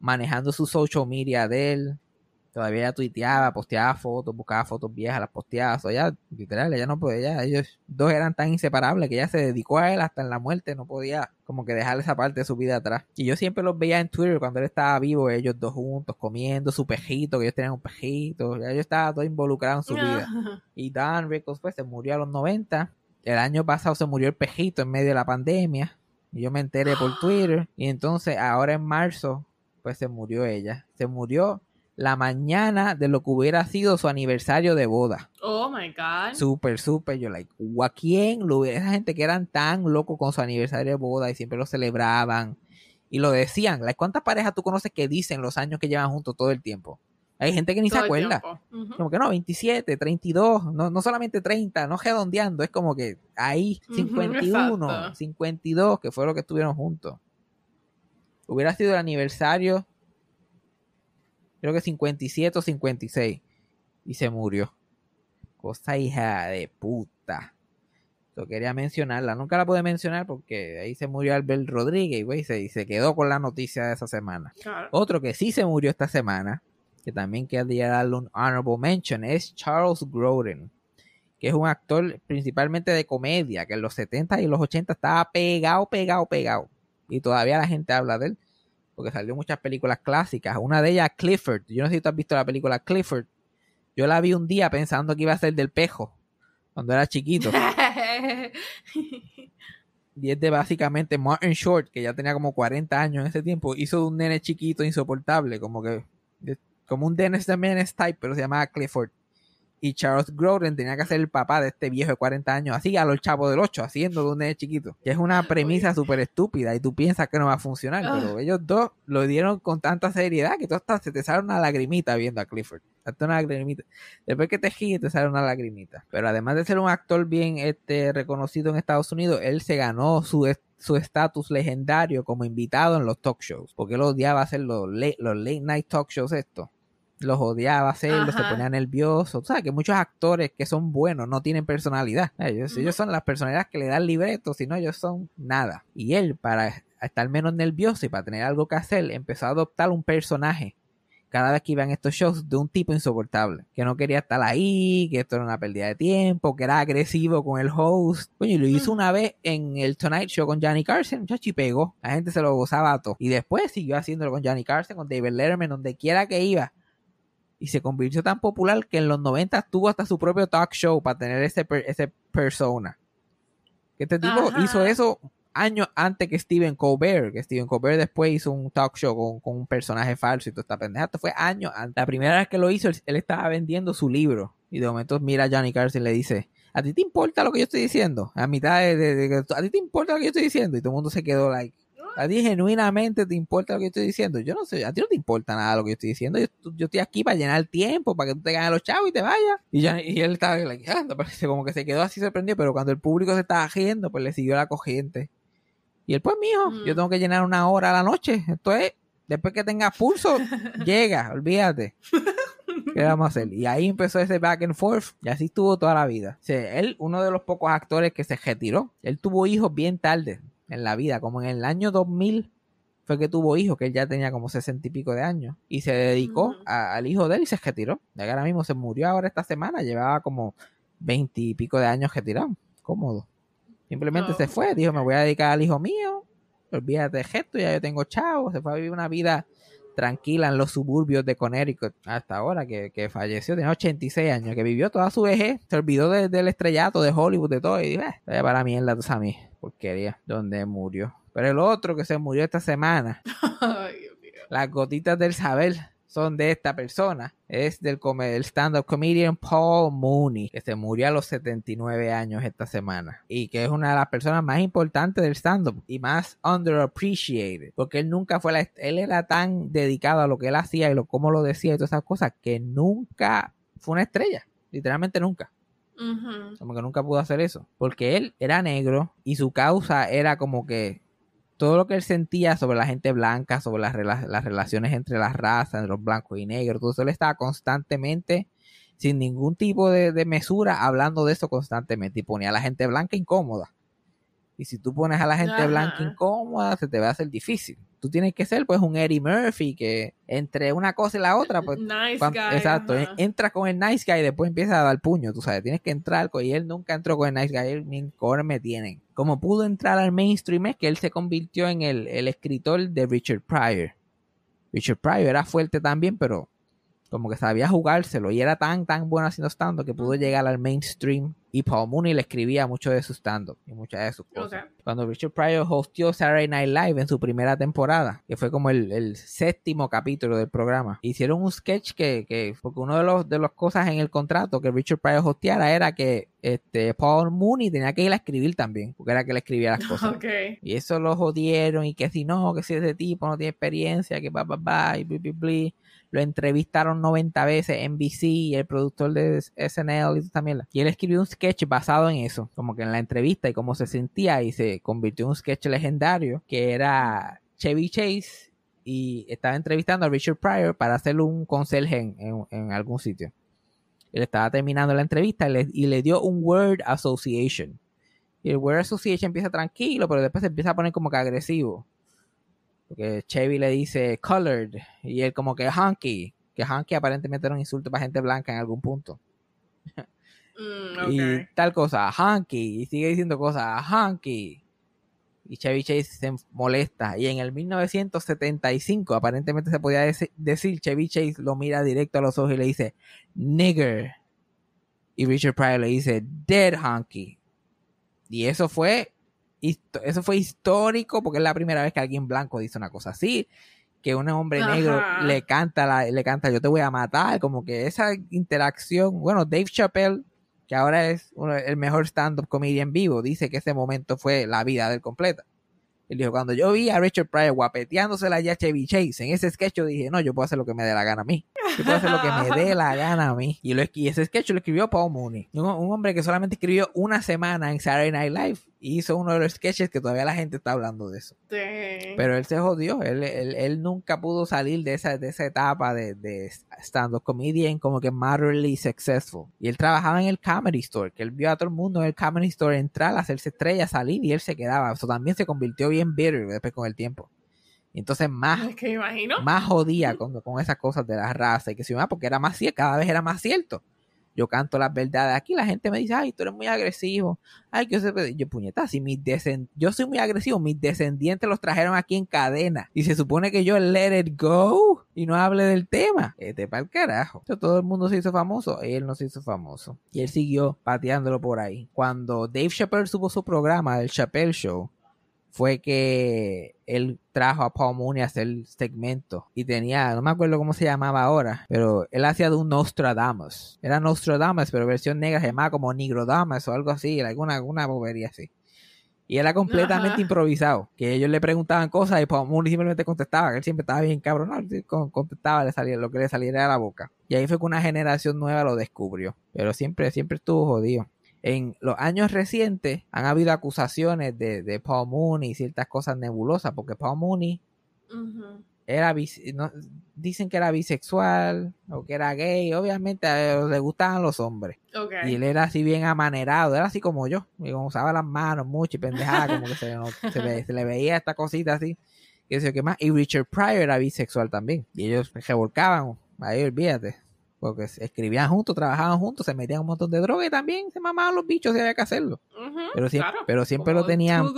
manejando su social media de él. Todavía ella tuiteaba, posteaba fotos, buscaba fotos viejas, las posteaba. O sea, ella, literal, ella no podía, ellos dos eran tan inseparables que ella se dedicó a él hasta en la muerte, no podía como que dejar esa parte de su vida atrás. Y yo siempre los veía en Twitter cuando él estaba vivo, ellos dos juntos, comiendo su pejito, que ellos tenían un pejito, ya yo estaba todo involucrado en su vida. Y Dan Rickles pues se murió a los 90. El año pasado se murió el pejito en medio de la pandemia. Y yo me enteré por Twitter. Y entonces ahora en marzo pues se murió ella. Se murió la mañana de lo que hubiera sido su aniversario de boda. Oh my god. Súper, súper. Yo, like, ¿a quién lo hubiera? Esa gente que eran tan locos con su aniversario de boda y siempre lo celebraban y lo decían. Like, ¿Cuántas parejas tú conoces que dicen los años que llevan juntos todo el tiempo? Hay gente que ni se Todo acuerda. Como que no, 27, 32, no, no solamente 30, no redondeando, es como que ahí Ujú, 51, exacto. 52, que fue lo que estuvieron juntos. Hubiera sido el aniversario, creo que 57 o 56, y se murió. Cosa hija de puta. Lo quería mencionarla, nunca la pude mencionar porque ahí se murió Albert Rodríguez y, güey, se, y se quedó con la noticia de esa semana. Claro. Otro que sí se murió esta semana, que también quería darle un honorable mention, es Charles Grodin, que es un actor principalmente de comedia, que en los 70 y los 80 estaba pegado, pegado, pegado. Y todavía la gente habla de él, porque salió muchas películas clásicas. Una de ellas, Clifford. Yo no sé si tú has visto la película Clifford. Yo la vi un día pensando que iba a ser del pejo, cuando era chiquito. Y es de básicamente Martin Short, que ya tenía como 40 años en ese tiempo, hizo de un nene chiquito insoportable, como que de- como un Dennis the Menace type, pero se llamaba Clifford. Y Charles Grodin tenía que ser el papá de este viejo de 40 años, así a los chavos del 8, haciendo de un nene chiquito. Que es una premisa súper estúpida y tú piensas que no va a funcionar, pero ellos dos lo dieron con tanta seriedad que tú hasta se te sale una lagrimita viendo a Clifford. Hasta una lagrimita. Después que te ríes te sale una lagrimita. Pero además de ser un actor bien este, reconocido en Estados Unidos, él se ganó su su estatus legendario como invitado en los talk shows. Porque él odiaba hacer los late, los late night talk shows estos. Los odiaba hacerlos, se ponía nervioso. O sea, que muchos actores que son buenos no tienen personalidad. Ellos, ellos son las personalidades que le dan libreto, si no, ellos son nada. Y él, para estar menos nervioso y para tener algo que hacer, empezó a adoptar un personaje cada vez que iban estos shows de un tipo insoportable, que no quería estar ahí, que esto era una pérdida de tiempo, que era agresivo con el host. Coño, y lo hizo una vez en el Tonight Show con Johnny Carson, muchacho, y pegó. La gente se lo gozaba a todo. Y después siguió haciéndolo con Johnny Carson, con David Letterman, donde quiera que iba. Y se convirtió tan popular que en los 90 tuvo hasta su propio talk show para tener ese, per- ese persona. Que este tipo Ajá. hizo eso años antes que Steven Colbert, que Steven Colbert después hizo un talk show con, con un personaje falso y toda esta pendeja. Esto fue años antes. La primera vez que lo hizo, él, él estaba vendiendo su libro. Y de momento mira a Johnny Carson y le dice, ¿a ti te importa lo que yo estoy diciendo? A mitad de, de- de- ¿a ti te importa lo que yo estoy diciendo? Y todo el mundo se quedó like, A ti genuinamente te importa lo que yo estoy diciendo. Yo no sé, a ti no te importa nada lo que yo estoy diciendo. Yo, yo estoy aquí para llenar el tiempo, para que tú te ganes los chavos y te vayas. Y, ya, y él estaba like, ah, parece como que se quedó así sorprendido, pero cuando el público se estaba riendo, pues le siguió la corriente. Y él, pues, mijo, Mm. yo tengo que llenar una hora a la noche. Esto es, después que tenga pulso, llega, olvídate. ¿Qué vamos a hacer? Y ahí empezó ese back and forth. Y así estuvo toda la vida. O sea, él, uno de los pocos actores que se retiró. Él tuvo hijos bien tarde en la vida. Como en el año 2000 fue que tuvo hijos, que él ya tenía como sesenta y pico de años. Y se dedicó a- al hijo de él y se retiró. Ya que ahora mismo se murió ahora esta semana. Llevaba como veinte y pico de años retirado. Cómodo. Simplemente Oh, se fue. Dijo, me voy a dedicar al hijo mío. Olvídate de gesto, ya yo tengo chavo. Se fue a vivir una vida tranquila en los suburbios de Connecticut hasta ahora que, que falleció, tenía 86 años, que vivió toda su vejez, se olvidó de- del estrellato de Hollywood, de todo, y dije, eh, para mierda, tú sabes, porquería, donde murió. Pero el otro que se murió esta semana, Ay, Dios mío. las gotitas del saber son de esta persona, es del, stand-up comedian Paul Mooney, que se murió a los 79 años esta semana, y que es una de las personas más importantes del stand-up y más underappreciated, porque él nunca fue la, él era tan dedicado a lo que él hacía y lo cómo lo decía y todas esas cosas, que nunca fue una estrella, literalmente nunca. Como que nunca pudo hacer eso. Porque él era negro y su causa era como que todo lo que él sentía sobre la gente blanca, sobre las, las relaciones entre las razas, entre los blancos y negros, todo eso él estaba constantemente, sin ningún tipo de, de mesura, hablando de eso constantemente y ponía a la gente blanca incómoda. Y si tú pones a la gente Ajá. blanca incómoda, se te va a hacer difícil. Tú tienes que ser pues un Eddie Murphy que entre una cosa y la otra, pues Nice guy. exacto, ajá. entra con el nice guy y después empieza a dar puño, tú sabes, tienes que entrar con, y él nunca entró con el nice guy, él ni cojones me tienen. Como pudo entrar al mainstream es que él se convirtió en el, el escritor de Richard Pryor. Richard Pryor era fuerte también, pero como que sabía jugárselo y era tan, tan bueno haciendo stand-up que pudo llegar al mainstream y Paul Mooney le escribía mucho de su stand-up y muchas de sus cosas. Cuando Richard Pryor hostió Saturday Night Live en su primera temporada, que fue como el, el séptimo capítulo del programa, hicieron un sketch que, que porque uno de los de las cosas en el contrato que Richard Pryor hosteara era que este Paul Mooney tenía que ir a escribir también, porque era que le escribía las cosas. Ok. Y eso lo jodieron y que si no, que si ese tipo no tiene experiencia, que va, va, va, y bli, bli, bli. Lo entrevistaron 90 veces NBC, el productor de SNL y también. Y él escribió un sketch basado en eso, como que en la entrevista y cómo se sentía y se convirtió en un sketch legendario que era Chevy Chase y estaba entrevistando a Richard Pryor para hacerle un conserje en, en- en algún sitio. Él estaba terminando la entrevista y le, y le dio un word association. Y el word association empieza tranquilo, pero después se empieza a poner como que agresivo. Porque Chevy le dice colored y él como que honky. Que honky aparentemente era un insulto para gente blanca en algún punto. Mm, Y tal cosa, honky. Y sigue diciendo cosas, honky. Y Chevy Chase se molesta. Y en el 1975 aparentemente se podía deci- decir, Chevy Chase lo mira directo a los ojos y le dice, nigger. Y Richard Pryor le dice, dead honky. Y eso fue, eso fue histórico porque es la primera vez que alguien blanco dice una cosa así. Que un hombre Ajá. negro le canta, la, le canta, yo te voy a matar. Como que esa interacción, bueno, Dave Chappelle, que ahora es uno- el mejor stand-up comedian vivo, dice que ese momento fue la vida del completa. Él dijo, cuando yo vi a Richard Pryor guapeteándosela ya a Chevy Chase en ese sketch, yo dije, no, yo puedo hacer lo que me dé la gana a mí. Yo puedo hacer lo que me dé la gana a mí. Y, lo, y ese sketch lo escribió Paul Mooney. Un, un hombre que solamente escribió una semana en Saturday Night Live y hizo uno de los sketches que todavía la gente está hablando de eso. Dang. Pero él se jodió, él, él, él nunca pudo salir de esa, de esa etapa de, de stand-up comedian como que moderately successful. Y él trabajaba en el Comedy Store, que él vio a todo el mundo en el Comedy Store entrar, hacerse estrella, salir y él se quedaba. Eso también se convirtió bien bitter después con el tiempo. Y entonces más, Es que me imagino. más jodía con, con esas cosas de la raza y que si más, porque era más cierto, cada vez era más cierto. Yo canto las verdades aquí, la gente me dice, ay, tú eres muy agresivo. Ay, que yo sé, yo puñeta, si mis descend yo soy muy agresivo, mis descendientes los trajeron aquí en cadena. Y se supone que yo let it go y no hable del tema. Este para el carajo. Entonces, todo el mundo se hizo famoso, él no se hizo famoso. Y él siguió pateándolo por ahí. Cuando Dave Chappelle supo su programa, el Chappelle Show, fue que él trajo a Paul Mooney a hacer el segmento y tenía, no me acuerdo cómo se llamaba ahora, pero él hacía de un Nostradamus. Era Nostradamus, pero versión negra se llamaba como Nigrodamus o algo así, alguna, alguna bobería así. Y era completamente Ajá. improvisado. Que ellos le preguntaban cosas y Paul Mooney simplemente contestaba. que Él siempre estaba bien cabrón. No, él con- contestaba le salía, lo que le saliera de la boca. Y ahí fue que una generación nueva lo descubrió. Pero siempre, siempre estuvo jodido. En los años recientes han habido acusaciones de, de Paul Mooney y ciertas cosas nebulosas. Porque Paul Mooney era no- dicen que era bisexual o que era gay. Obviamente a él le gustaban los hombres. Y él era así bien amanerado, era así como yo, y como usaba las manos mucho y pendejada, como que se, le no- se ve- se le veía esta cosita así, que sé yo qué más. Y Richard Pryor era bisexual también, y ellos se revolcaban, ahí olvídate, porque escribían juntos, trabajaban juntos, se metían un montón de droga y también se mamaban los bichos si había que hacerlo. Pero siempre, claro. pero siempre Como lo tenían,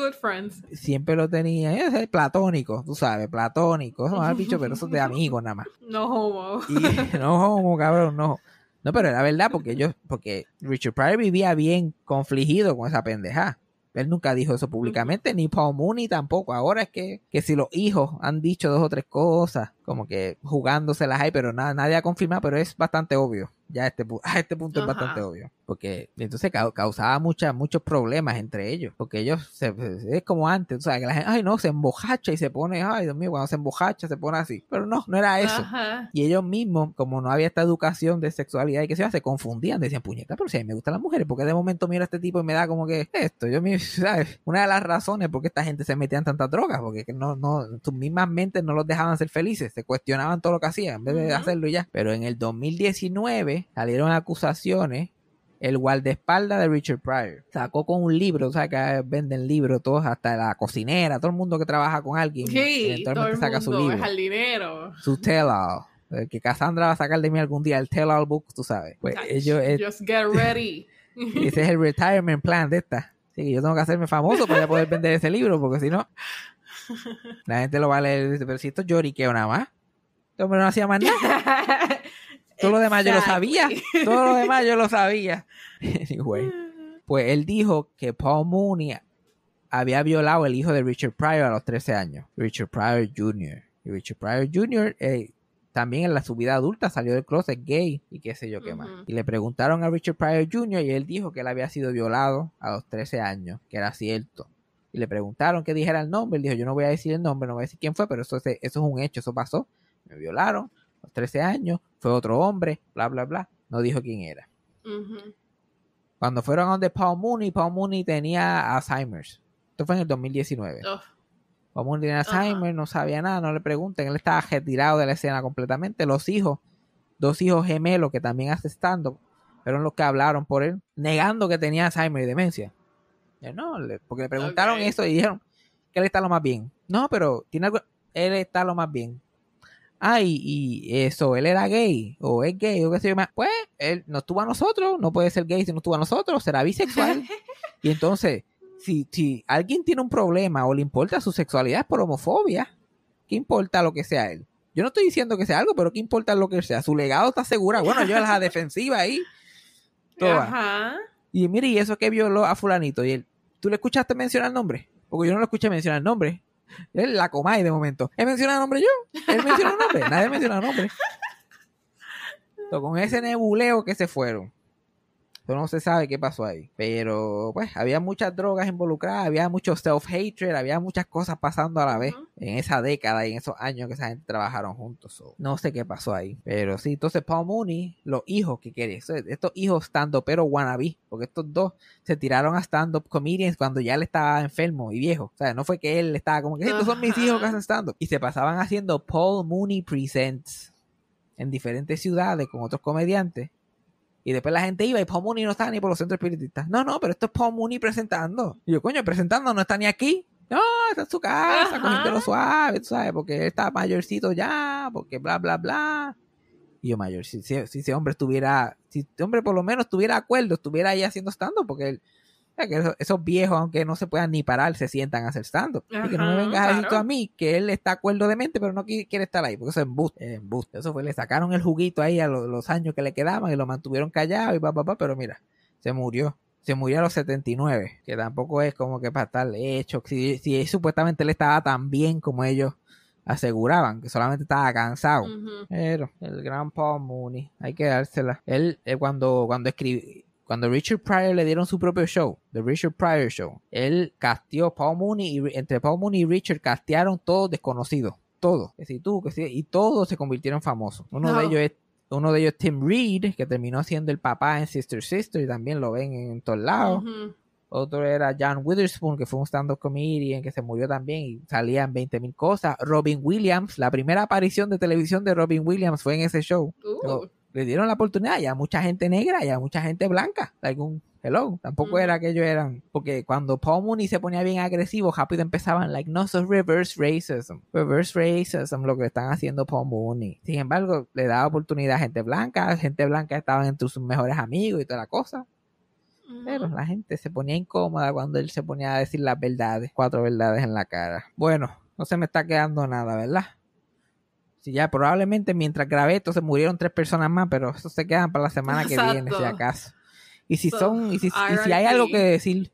siempre lo tenían, ese es platónico, tú sabes, platónico, eso no es bicho, pero eso es de amigos nada más. No homo. Y no, homo, cabrón, no. No, pero era verdad, porque yo, porque Richard Pryor vivía bien confligido con esa pendeja. Él nunca dijo eso públicamente, ni Paul Mooney tampoco. Ahora es que, que si los hijos han dicho dos o tres cosas, como que jugándoselas ahí, pero nada, nadie ha confirmado, pero es bastante obvio. Ya a este, a este punto Ajá. es bastante obvio. Porque entonces cau- causaba mucha, muchos problemas entre ellos. Porque ellos, se, es como antes, tú sabes, que la gente, ay no, se embojacha y se pone, ay Dios mío, cuando se embojacha se pone así. Pero no, no era eso. Ajá. Y ellos mismos, como no había esta educación de sexualidad y que se se confundían, decían, puñeta, pero si a mí me gustan las mujeres, porque de momento miro a este tipo y me da como que esto, yo me, ¿sabes? Una de las razones por qué esta gente se metía en tantas drogas, porque que no, no, sus mismas mentes no los dejaban ser felices, se cuestionaban todo lo que hacían en vez de hacerlo y ya. Pero en el 2019 salieron acusaciones el guardaespaldas de Richard Pryor sacó con un libro, o sea que venden libros todos, hasta la cocinera, todo el mundo que trabaja con alguien, Sí, eventualmente todo el saca su libro el jardinero. su tell-all. El que Cassandra va a sacar de mí algún día, el tell-all book, tú sabes. Pues ellos, Just get ready. ese es el retirement plan de esta. Así que yo tengo que hacerme famoso para poder vender ese libro, porque si no, la gente lo va a leer y dice, pero si esto es lloriqueo nada más. Este hombre no hacía más nada. Todo lo demás yo lo sabía. Todo lo demás yo lo sabía. Anyway, pues él dijo que Paul Mooney había violado el hijo de Richard Pryor a los 13 años. Richard Pryor Jr. Y Richard Pryor Jr. eh, también en la su vida adulta salió del closet gay y qué sé yo qué más. Y le preguntaron a Richard Pryor Jr. y él dijo que él había sido violado a los 13 años, que era cierto. Y le preguntaron que dijera el nombre. Él dijo, yo no voy a decir el nombre, no voy a decir quién fue, pero eso, es- eso es un hecho, eso pasó. Me violaron a los 13 años, fue otro hombre, bla, bla, bla. No dijo quién era. Cuando fueron a donde Paul Mooney, Paul Mooney tenía Alzheimer's. Esto fue en el 2019. Ugh. Paul Mooney tenía. Alzheimer, no sabía nada, no le pregunten. Él estaba retirado de la escena completamente. Los hijos, dos hijos gemelos que también hace stand-up, fueron los que hablaron por él, negando que tenía Alzheimer y demencia. Yo, no, le- porque le preguntaron Ok. eso y dijeron que él está lo más bien. No, pero tiene algo, él está lo más bien. Ay, y eso, él era gay, o es gay, o qué sé yo más. Pues, él no estuvo a nosotros, no puede ser gay si no estuvo a nosotros, será bisexual. y entonces, si, si alguien tiene un problema o le importa su sexualidad es por homofobia, ¿qué importa lo que sea él? Yo no estoy diciendo que sea algo, pero ¿qué importa lo que sea? Su legado está segura. Bueno, yo la defensiva ahí. Toda. Ajá. Y mire, y eso que violó a fulanito. Y él, ¿tú le escuchaste mencionar el nombre? Porque yo no lo escuché mencionar el nombre. Él la comay de momento. ¿He mencionado el nombre yo? ¿Él mencionó el nombre? Nadie mencionó el nombre. Con ese nebuleo que se fueron. So, no se sabe qué pasó ahí. Pero, pues, había muchas drogas involucradas, había mucho self-hatred, había muchas cosas pasando a la vez en esa década y en esos años que esa gente trabajaron juntos. So, no sé qué pasó ahí. Pero sí, entonces Paul Mooney, los hijos que quiere, estos hijos stand pero wannabe, porque estos dos se tiraron a stand-up comedians cuando ya él estaba enfermo y viejo. O sea, no fue que él estaba como que estos son mis hijos que hacen stand-up. Y se pasaban haciendo Paul Mooney Presents en diferentes ciudades con otros comediantes. Y después la gente iba y Paul Mooney no estaba ni por los centros espiritistas. No, no, pero esto es Paul Mooney presentando. Y yo, coño, presentando no está ni aquí. No, está en su casa, cogiéndolo suave, tú sabes, porque él está mayorcito ya, porque bla, bla, bla. Y yo, mayor, si, si, si ese hombre estuviera, si ese hombre por lo menos tuviera acuerdo, estuviera ahí haciendo stand porque él, que esos, esos viejos, aunque no se puedan ni parar, se sientan a hacer Y que no me vengas a decir a mí que él está acuerdo de mente, pero no qui- quiere estar ahí, porque eso es embuste. embuste. Eso fue, le sacaron el juguito ahí a lo- los años que le quedaban y lo mantuvieron callado y pa, pa, pa, pero mira, se murió. Se murió a los 79, que tampoco es como que para estar hecho. Si, si supuestamente él estaba tan bien como ellos aseguraban, que solamente estaba cansado. Pero el gran Paul Mooney, hay que dársela. Él, eh, cuando, cuando escribí, cuando Richard Pryor le dieron su propio show, The Richard Pryor Show, él casteó Paul Mooney y entre Paul Mooney y Richard castearon todos desconocidos, todos, que si tú, que si, y todos se convirtieron famosos. Uno de ellos es uno de ellos Tim Reed, que terminó siendo el papá en Sister Sister y también lo ven en todos lados. Otro era John Witherspoon, que fue un stand-up comedian que se murió también y salía en 20 mil cosas. Robin Williams, la primera aparición de televisión de Robin Williams fue en ese show. Uh, le dieron la oportunidad y a mucha gente negra y a mucha gente blanca. Un hello. Tampoco era que ellos eran. Porque cuando Paul Mooney se ponía bien agresivo, rápido empezaban, like, no, eso es reverse racism. Reverse racism, lo que están haciendo Paul Mooney. Sin embargo, le daba oportunidad a gente blanca. Gente blanca estaban entre sus mejores amigos y toda la cosa. Pero la gente se ponía incómoda cuando él se ponía a decir las verdades, cuatro verdades en la cara. Bueno, no se me está quedando nada, ¿verdad? Si ya probablemente mientras grabé esto se murieron tres personas más, pero eso se quedan para la semana que viene, si acaso. Y si So, son, y si, y si hay algo que decir,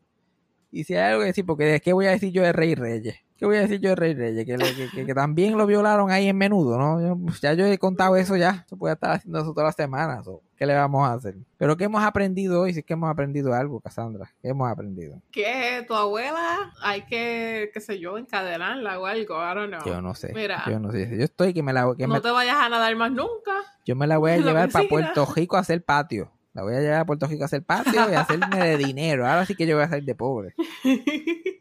y si hay algo que decir, porque de qué voy a decir yo de Rey Reyes, ¿qué voy a decir yo de Rey Reyes? Que, que, que- que también lo violaron ahí en menudo, ¿no? Yo- ya yo he contado eso ya, se puede estar haciendo eso todas las semanas, o ¿qué le vamos a hacer? Pero ¿qué hemos aprendido hoy? Si es que hemos aprendido algo, Cassandra, ¿qué hemos aprendido? Que tu abuela hay que, qué sé yo, encadenarla o algo, I don't know. Yo no sé, Mira. yo no sé, yo estoy que me la, que no me- te vayas a nadar más nunca. yo me la voy a la llevar para. Puerto Rico a hacer patio. La voy a llevar a Puerto Rico a hacer patio y a hacerme de dinero. Ahora sí que yo voy a salir de pobre.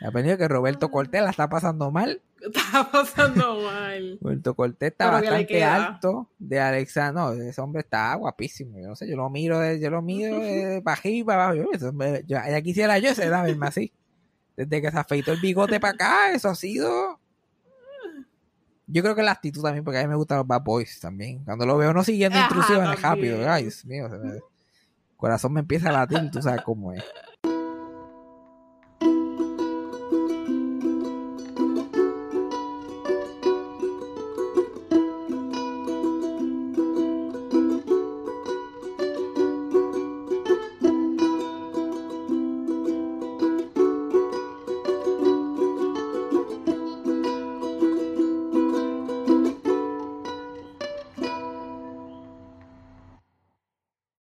He aprendido que Roberto Cortés la está pasando mal. Está pasando mal. Roberto Cortés está Pero ¿qué le bastante alto de Alexa. No, ese hombre está guapísimo. Yo no sé, yo lo miro, de- yo lo miro de y para abajo. Yo, ya quisiera yo ese verme así. Desde que se afeitó el bigote para acá, eso ha sido. Yo creo que la actitud también, porque a mí me gustan los bad boys también. Cuando lo veo no siguiendo instrucciones también. rápido. Ay, Dios mío, el corazón me empieza a latir, tú sabes cómo es.